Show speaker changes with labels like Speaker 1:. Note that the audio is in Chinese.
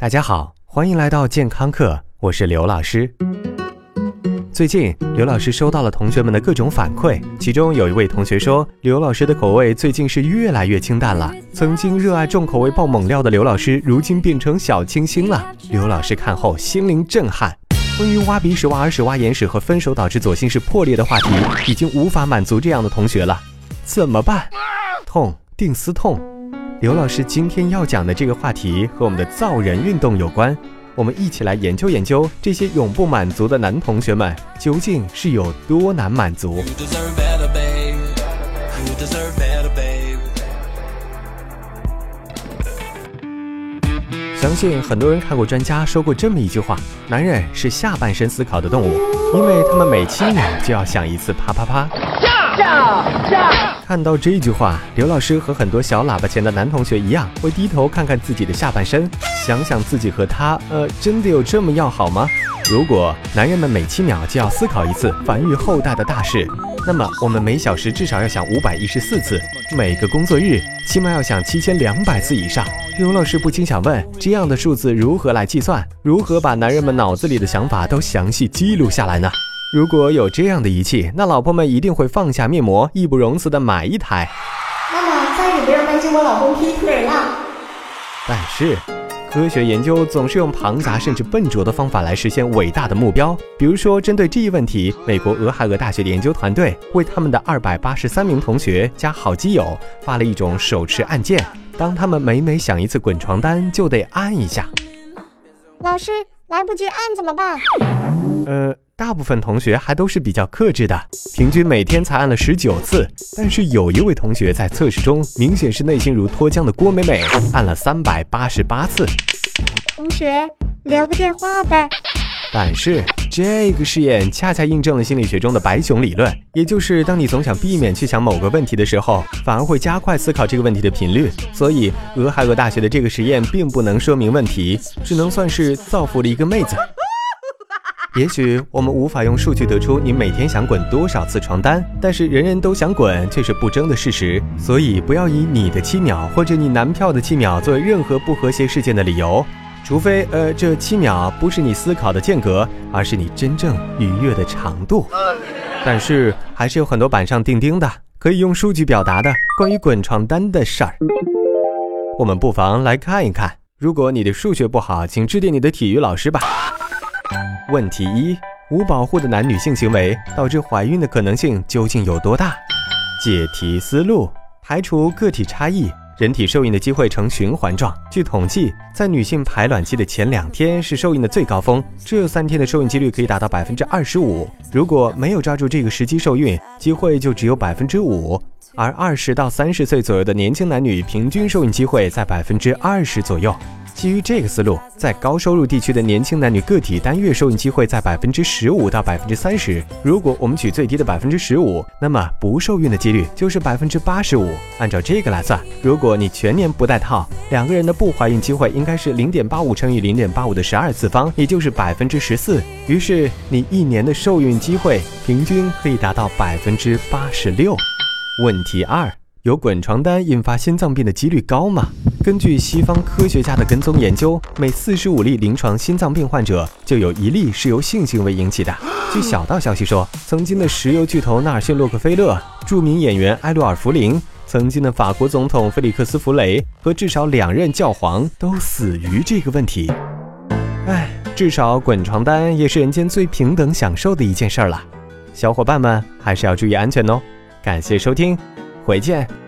Speaker 1: 大家好，欢迎来到健康课，我是刘老师。最近，刘老师收到了同学们的各种反馈，其中有一位同学说，刘老师的口味最近是越来越清淡了。曾经热爱重口味爆猛料的刘老师，如今变成小清新了。刘老师看后心灵震撼。关于挖鼻屎、挖耳屎、挖眼屎和分手导致左心室破裂的话题，已经无法满足这样的同学了，怎么办？痛定思痛。刘老师今天要讲的这个话题和我们的造人运动有关，我们一起来研究研究这些永不满足的男同学们究竟是有多难满足。相信很多人看过专家说过这么一句话：男人是下半身思考的动物，因为他们每七秒就要想一次啪啪啪。看到这句话，刘老师和很多小喇叭前的男同学一样，会低头看看自己的下半身，想想自己和他，呃，真的有这么要好吗？如果男人们每七秒就要思考一次繁育后代的大事，那么我们每小时至少要想五百一十四次，每个工作日起码要想七千两百次以上。刘老师不禁想问：这样的数字如何来计算？如何把男人们脑子里的想法都详细记录下来呢？如果有这样的仪器，那老婆们一定会放下面膜，义不容辞的买一台。
Speaker 2: 妈妈，再也不要担心我老公劈腿了。
Speaker 1: 但是。科学研究总是用庞杂甚至笨拙的方法来实现伟大的目标。比如说，针对这一问题，美国俄亥俄大学的研究团队为他们的二百八十三名同学加好基友发了一种手持按键，当他们每每想一次滚床单，就得按一下。
Speaker 2: 老师，来不及按怎么办？
Speaker 1: 呃。大部分同学还都是比较克制的，平均每天才按了十九次。但是有一位同学在测试中明显是内心如脱缰的郭美美，按了三百八十八次。
Speaker 2: 同学，留个电话呗。
Speaker 1: 但是这个试验恰恰印证了心理学中的白熊理论，也就是当你总想避免去想某个问题的时候，反而会加快思考这个问题的频率。所以俄亥俄大学的这个实验并不能说明问题，只能算是造福了一个妹子。也许我们无法用数据得出你每天想滚多少次床单，但是人人都想滚却是不争的事实。所以不要以你的七秒或者你男票的七秒作为任何不和谐事件的理由，除非呃这七秒不是你思考的间隔，而是你真正愉悦的长度。但是还是有很多板上钉钉的可以用数据表达的关于滚床单的事儿。我们不妨来看一看。如果你的数学不好，请致电你的体育老师吧。问题一：无保护的男女性行为导致怀孕的可能性究竟有多大？解题思路：排除个体差异，人体受孕的机会呈循环状。据统计，在女性排卵期的前两天是受孕的最高峰，这三天的受孕几率可以达到百分之二十五。如果没有抓住这个时机受孕，机会就只有百分之五。而二十到三十岁左右的年轻男女平均受孕机会在百分之二十左右。基于这个思路，在高收入地区的年轻男女个体单月受孕机会在百分之十五到百分之三十。如果我们取最低的百分之十五，那么不受孕的几率就是百分之八十五。按照这个来算，如果你全年不戴套，两个人的不怀孕机会应该是零点八五乘以零点八五的十二次方，也就是百分之十四。于是你一年的受孕机会平均可以达到百分之八十六。问题二。有滚床单引发心脏病的几率高吗？根据西方科学家的跟踪研究，每四十五例临床心脏病患者就有一例是由性行为引起的。据小道消息说，曾经的石油巨头纳尔逊·洛克菲勒、著名演员埃洛尔·弗林、曾经的法国总统菲利克斯·弗雷和至少两任教皇都死于这个问题。哎，至少滚床单也是人间最平等享受的一件事儿了。小伙伴们还是要注意安全哦。感谢收听。回见。